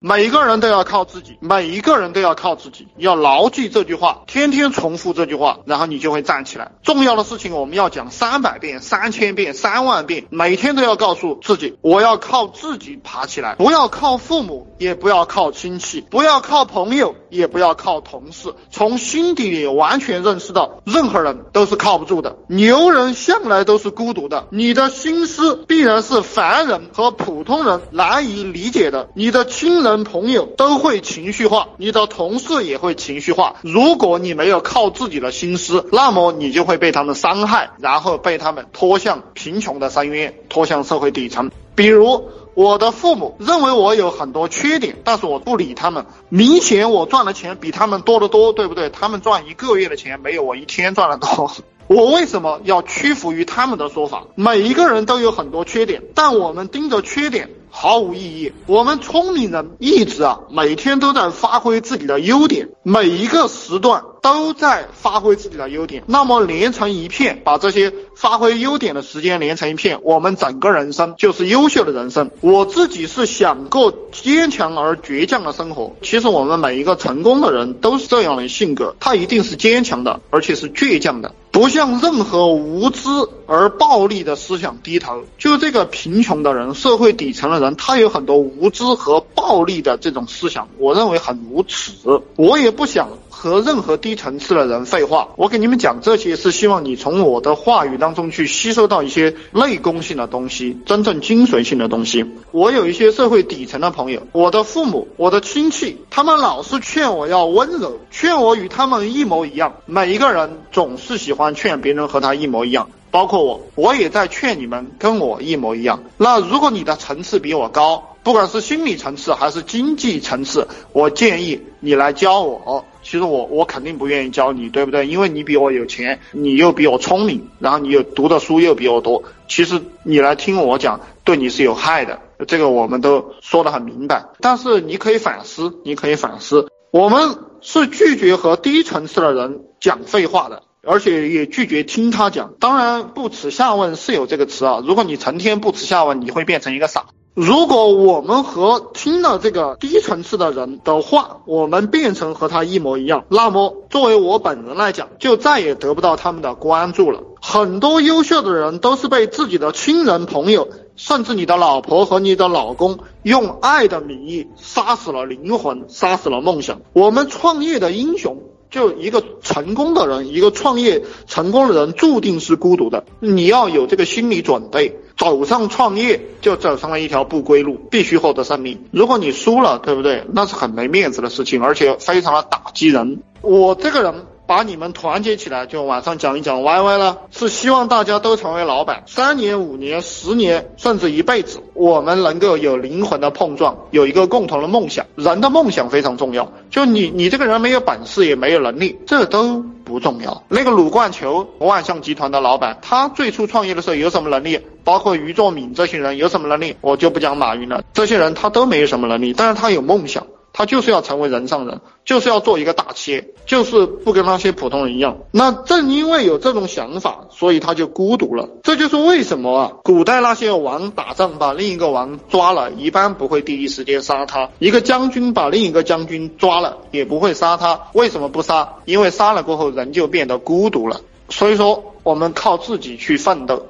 每一个人都要靠自己，每一个人都要靠自己，要牢记这句话，天天重复这句话，然后你就会站起来。重要的事情我们要讲三百遍、三千遍、三万遍，每天都要告诉自己，我要靠自己爬起来，不要靠父母，也不要靠亲戚，不要靠朋友，也不要靠同事，从心底里完全认识到，任何人都是靠不住的，牛人向来都是孤独的，你的心思必然是凡人和普通人难以理解的，你的亲人。朋友都会情绪化，你的同事也会情绪化。如果你没有靠自己的心思，那么你就会被他们伤害，然后被他们拖向贫穷的深渊，拖向社会底层。比如我的父母认为我有很多缺点，但是我不理他们。明显我赚的钱比他们多得多，对不对？他们赚一个月的钱没有我一天赚的多。我为什么要屈服于他们的说法？每一个人都有很多缺点，但我们盯着缺点。毫无意义。我们聪明人一直啊，每天都在发挥自己的优点，每一个时段都在发挥自己的优点。那么连成一片，把这些发挥优点的时间连成一片，我们整个人生就是优秀的人生。我自己是想过坚强而倔强的生活。其实我们每一个成功的人都是这样的性格，他一定是坚强的，而且是倔强的。不向任何无知而暴力的思想低头。就这个贫穷的人，社会底层的人，他有很多无知和暴力的这种思想，我认为很无耻。我也不想。和任何低层次的人废话，我给你们讲这些是希望你从我的话语当当中去吸收到一些内功性的东西，真正精髓性的东西。我有一些社会底层的朋友，我的父母、我的亲戚，他们老是劝我要温柔，劝我与他们一模一样。每一个人总是喜欢劝别人和他一模一样，包括我，我也在劝你们跟我一模一样。那如果你的层次比我高，不管是心理层次还是经济层次，我建议你来教我。其实我我肯定不愿意教你，对不对？因为你比我有钱，你又比我聪明，然后你又读的书又比我多。其实你来听我讲，对你是有害的，这个我们都说得很明白。但是你可以反思，你可以反思。我们是拒绝和低层次的人讲废话的，而且也拒绝听他讲。当然，不耻下问是有这个词啊。如果你成天不耻下问，你会变成一个傻。如果我们和听了这个低层次的人的话，我们变成和他一模一样，那么作为我本人来讲，就再也得不到他们的关注了。很多优秀的人都是被自己的亲人、朋友，甚至你的老婆和你的老公，用爱的名义杀死了灵魂，杀死了梦想。我们创业的英雄。就一个成功的人，一个创业成功的人，注定是孤独的。你要有这个心理准备，走上创业就走上了一条不归路，必须获得胜利。如果你输了，对不对？那是很没面子的事情，而且非常的打击人。我这个人。把你们团结起来，就晚上讲一讲 YY 了，是希望大家都成为老板，三年、五年、十年，甚至一辈子，我们能够有灵魂的碰撞，有一个共同的梦想。人的梦想非常重要，就你你这个人没有本事，也没有能力，这都不重要。那个鲁冠球，万象集团的老板，他最初创业的时候有什么能力？包括俞作敏这些人有什么能力？我就不讲马云了，这些人他都没有什么能力，但是他有梦想。他就是要成为人上人，就是要做一个大企业，就是不跟那些普通人一样。那正因为有这种想法，所以他就孤独了。这就是为什么啊，古代那些王打仗把另一个王抓了，一般不会第一时间杀他；一个将军把另一个将军抓了，也不会杀他。为什么不杀？因为杀了过后人就变得孤独了。所以说，我们靠自己去奋斗。